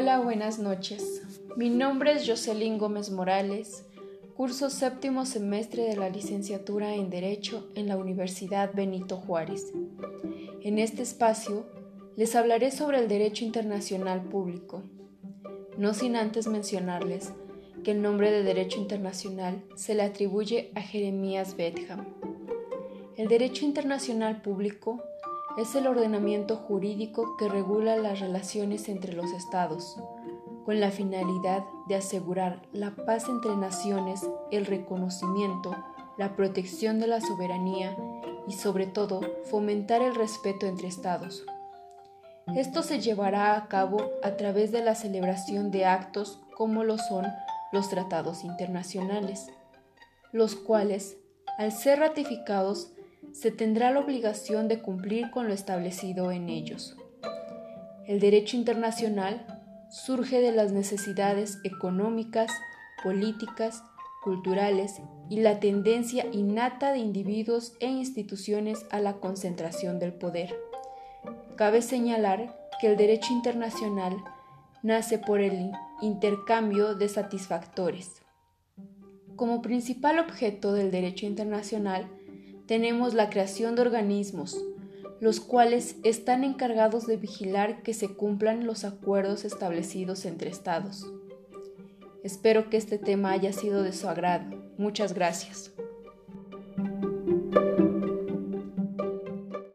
Hola, buenas noches. Mi nombre es Jocelyn Gómez Morales, curso séptimo semestre de la licenciatura en Derecho en la Universidad Benito Juárez. En este espacio les hablaré sobre el derecho internacional público, no sin antes mencionarles que el nombre de derecho internacional se le atribuye a Jeremías Betham. El derecho internacional público es el ordenamiento jurídico que regula las relaciones entre los estados, con la finalidad de asegurar la paz entre naciones, el reconocimiento, la protección de la soberanía y sobre todo fomentar el respeto entre estados. Esto se llevará a cabo a través de la celebración de actos como lo son los tratados internacionales, los cuales, al ser ratificados, se tendrá la obligación de cumplir con lo establecido en ellos. El derecho internacional surge de las necesidades económicas, políticas, culturales y la tendencia innata de individuos e instituciones a la concentración del poder. Cabe señalar que el derecho internacional nace por el intercambio de satisfactores. Como principal objeto del derecho internacional tenemos la creación de organismos, los cuales están encargados de vigilar que se cumplan los acuerdos establecidos entre Estados. Espero que este tema haya sido de su agrado. Muchas gracias.